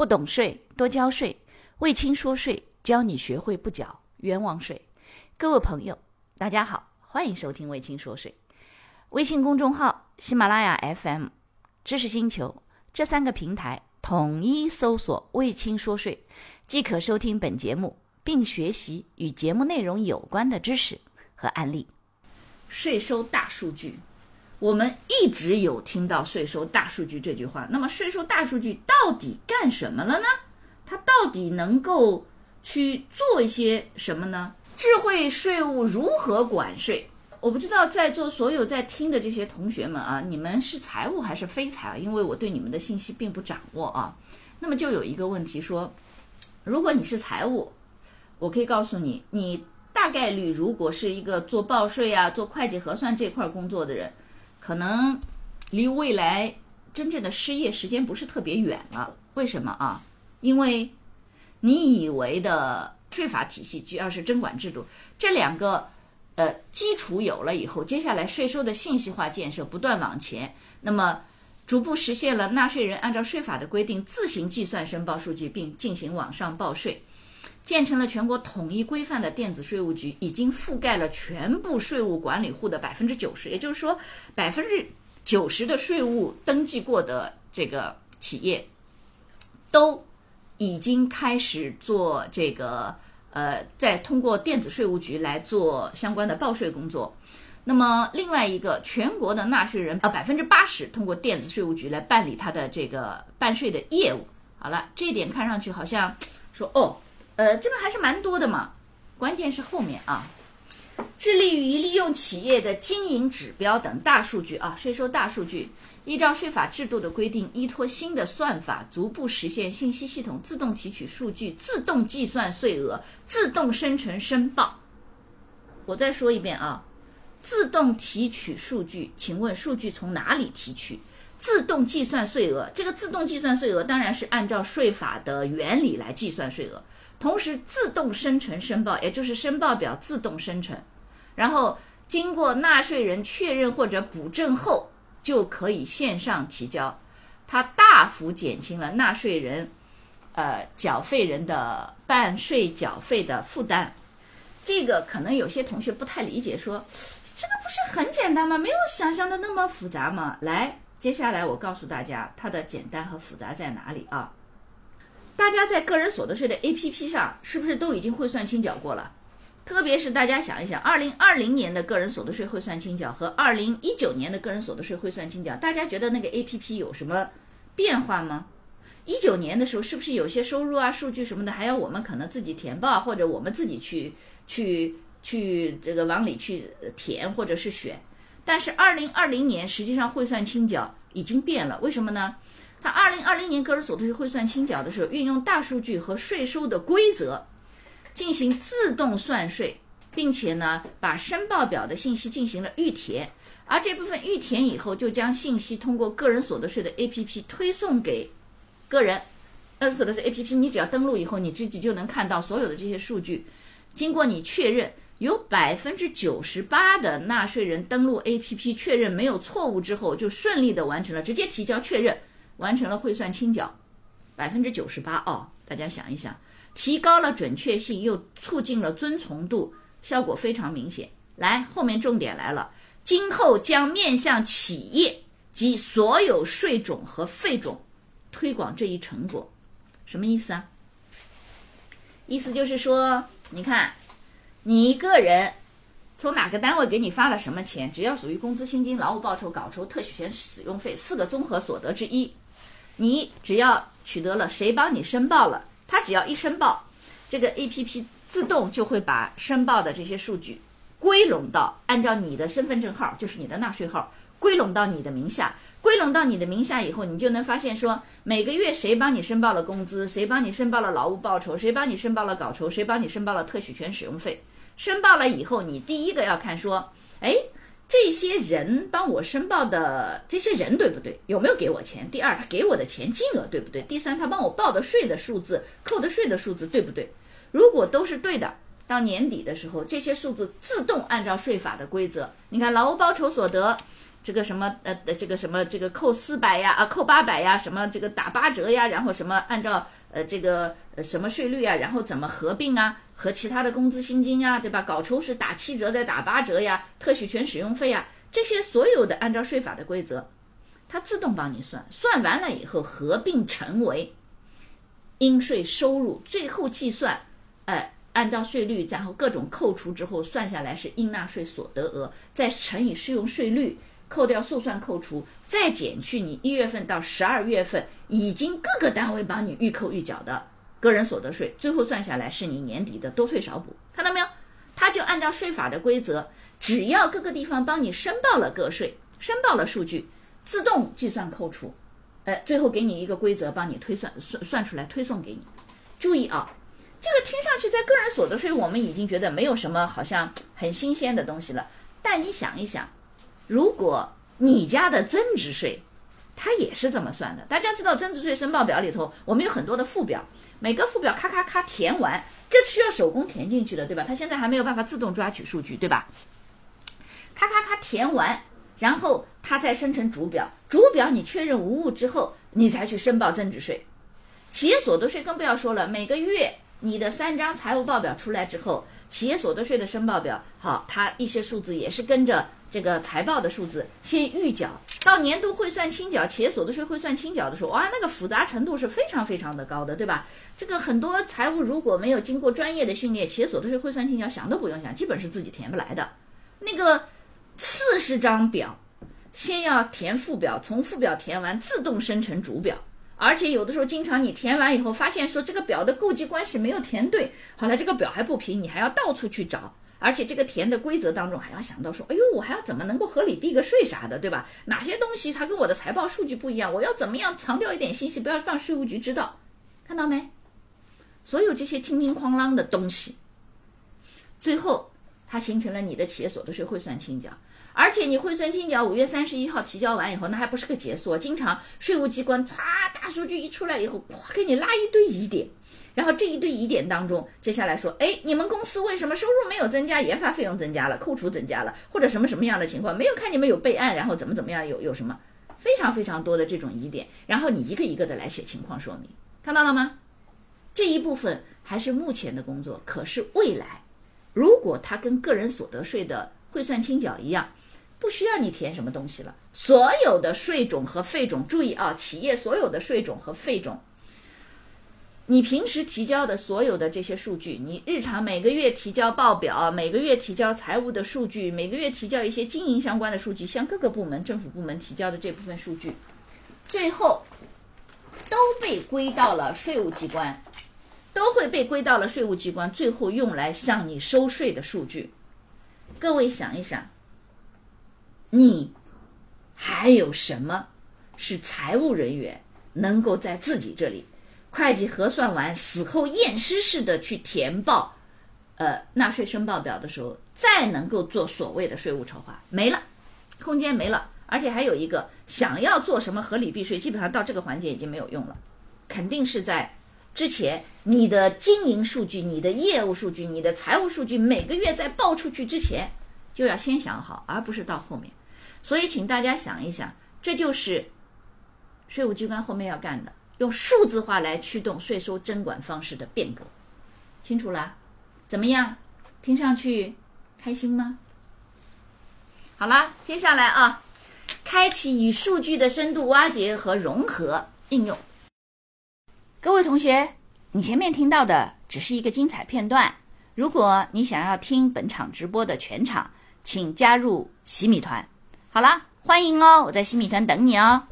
不懂税，多交税。魏青说税，教你学会不缴冤枉税。各位朋友，大家好，欢迎收听魏青说税。微信公众号、喜马拉雅 FM、知识星球这三个平台统一搜索“魏青说税”，即可收听本节目，并学习与节目内容有关的知识和案例。税收大数据。我们一直有听到“税收大数据”这句话，那么税收大数据到底干什么了呢？它到底能够去做一些什么呢？智慧税务如何管税？我不知道在座所有在听的这些同学们啊，你们是财务还是非财啊？因为我对你们的信息并不掌握啊。那么就有一个问题说，如果你是财务，我可以告诉你，你大概率如果是一个做报税啊、做会计核算这块工作的人。可能离未来真正的失业时间不是特别远了。为什么啊？因为你以为的税法体系，主要是征管制度这两个呃基础有了以后，接下来税收的信息化建设不断往前，那么逐步实现了纳税人按照税法的规定自行计算申报数据并进行网上报税。建成了全国统一规范的电子税务局，已经覆盖了全部税务管理户的百分之九十，也就是说，百分之九十的税务登记过的这个企业，都已经开始做这个呃，在通过电子税务局来做相关的报税工作。那么另外一个，全国的纳税人啊，百分之八十通过电子税务局来办理他的这个办税的业务。好了，这一点看上去好像说哦。呃，这个还是蛮多的嘛，关键是后面啊，致力于利用企业的经营指标等大数据啊，税收大数据，依照税法制度的规定，依托新的算法，逐步实现信息系统自动提取数据、自动计算税额、自动生成申报。我再说一遍啊，自动提取数据，请问数据从哪里提取？自动计算税额，这个自动计算税额当然是按照税法的原理来计算税额。同时自动生成申报，也就是申报表自动生成，然后经过纳税人确认或者补正后，就可以线上提交，它大幅减轻了纳税人，呃，缴费人的办税缴费的负担。这个可能有些同学不太理解，说这个不是很简单吗？没有想象的那么复杂吗？来，接下来我告诉大家它的简单和复杂在哪里啊？大家在个人所得税的 APP 上是不是都已经汇算清缴过了？特别是大家想一想，二零二零年的个人所得税汇算清缴和二零一九年的个人所得税汇算清缴，大家觉得那个 APP 有什么变化吗？一九年的时候是不是有些收入啊、数据什么的还要我们可能自己填报，或者我们自己去去去这个往里去填或者是选？但是二零二零年实际上汇算清缴已经变了，为什么呢？他二零二零年个人所得税汇算清缴的时候，运用大数据和税收的规则进行自动算税，并且呢，把申报表的信息进行了预填，而这部分预填以后，就将信息通过个人所得税的 APP 推送给个人。个人所得税 APP，你只要登录以后，你自己就能看到所有的这些数据。经过你确认，有百分之九十八的纳税人登录 APP 确认没有错误之后，就顺利的完成了直接提交确认。完成了汇算清缴，百分之九十八哦，大家想一想，提高了准确性，又促进了遵从度，效果非常明显。来，后面重点来了，今后将面向企业及所有税种和费种推广这一成果，什么意思啊？意思就是说，你看，你一个人从哪个单位给你发了什么钱，只要属于工资、薪金、劳务报酬、稿酬、特许权使用费四个综合所得之一。你只要取得了谁帮你申报了，他只要一申报，这个 A P P 自动就会把申报的这些数据归拢到按照你的身份证号，就是你的纳税号，归拢到你的名下。归拢到你的名下以后，你就能发现说每个月谁帮你申报了工资，谁帮你申报了劳务报酬，谁帮你申报了稿酬，谁帮你申报了特许权使用费。申报了以后，你第一个要看说，哎。这些人帮我申报的这些人对不对？有没有给我钱？第二，他给我的钱金额对不对？第三，他帮我报的税的数字、扣的税的数字对不对？如果都是对的，到年底的时候，这些数字自动按照税法的规则，你看劳务报酬所得这个什么呃这个什么这个扣四百呀啊扣八百呀什么这个打八折呀，然后什么按照呃这个呃什么税率啊，然后怎么合并啊和其他的工资薪金啊，对吧？搞抽是打七折再打八折呀，特许权使用费呀，这些所有的按照税法的规则，它自动帮你算，算完了以后合并成为应税收入，最后计算，哎。按照税率，然后各种扣除之后算下来是应纳税所得额，再乘以适用税率，扣掉速算扣除，再减去你一月份到十二月份已经各个单位帮你预扣预缴的个人所得税，最后算下来是你年底的多退少补。看到没有？他就按照税法的规则，只要各个地方帮你申报了个税，申报了数据，自动计算扣除，哎，最后给你一个规则帮你推算算算出来推送给你。注意啊！这个听上去在个人所得税，我们已经觉得没有什么好像很新鲜的东西了。但你想一想，如果你家的增值税，它也是这么算的。大家知道增值税申报表里头，我们有很多的附表，每个附表咔咔咔填完，这需要手工填进去的，对吧？它现在还没有办法自动抓取数据，对吧？咔咔咔填完，然后它再生成主表，主表你确认无误之后，你才去申报增值税。企业所得税更不要说了，每个月。你的三张财务报表出来之后，企业所得税的申报表，好，它一些数字也是跟着这个财报的数字先预缴，到年度汇算清缴，企业所得税汇算清缴的时候，哇，那个复杂程度是非常非常的高的，对吧？这个很多财务如果没有经过专业的训练，企业所得税汇算清缴想都不用想，基本是自己填不来的。那个四十张表，先要填附表，从附表填完自动生成主表。而且有的时候，经常你填完以后，发现说这个表的购计关系没有填对，好了，这个表还不平，你还要到处去找，而且这个填的规则当中还要想到说，哎呦，我还要怎么能够合理避个税啥的，对吧？哪些东西它跟我的财报数据不一样，我要怎么样藏掉一点信息，不要让税务局知道，看到没？所有这些叮叮哐啷的东西，最后它形成了你的企业所得税汇算清缴。而且你汇算清缴五月三十一号提交完以后，那还不是个结束。经常税务机关擦大数据一出来以后，咵给你拉一堆疑点，然后这一堆疑点当中，接下来说，哎，你们公司为什么收入没有增加，研发费用增加了，扣除增加了，或者什么什么样的情况？没有看你们有备案，然后怎么怎么样，有有什么非常非常多的这种疑点，然后你一个一个的来写情况说明，看到了吗？这一部分还是目前的工作，可是未来，如果它跟个人所得税的汇算清缴一样。不需要你填什么东西了，所有的税种和费种，注意啊，企业所有的税种和费种，你平时提交的所有的这些数据，你日常每个月提交报表，每个月提交财务的数据，每个月提交一些经营相关的数据，向各个部门、政府部门提交的这部分数据，最后都被归到了税务机关，都会被归到了税务机关，最后用来向你收税的数据。各位想一想。你还有什么是财务人员能够在自己这里会计核算完死后验尸式的去填报，呃，纳税申报表的时候，再能够做所谓的税务筹划？没了，空间没了，而且还有一个想要做什么合理避税，基本上到这个环节已经没有用了，肯定是在之前你的经营数据、你的业务数据、你的财务数据每个月在报出去之前就要先想好，而不是到后面。所以，请大家想一想，这就是税务机关后面要干的，用数字化来驱动税收征管方式的变革。清楚了？怎么样？听上去开心吗？好了，接下来啊，开启与数据的深度挖掘和融合应用。各位同学，你前面听到的只是一个精彩片段。如果你想要听本场直播的全场，请加入洗米团。好啦，欢迎哦！我在新米团等你哦。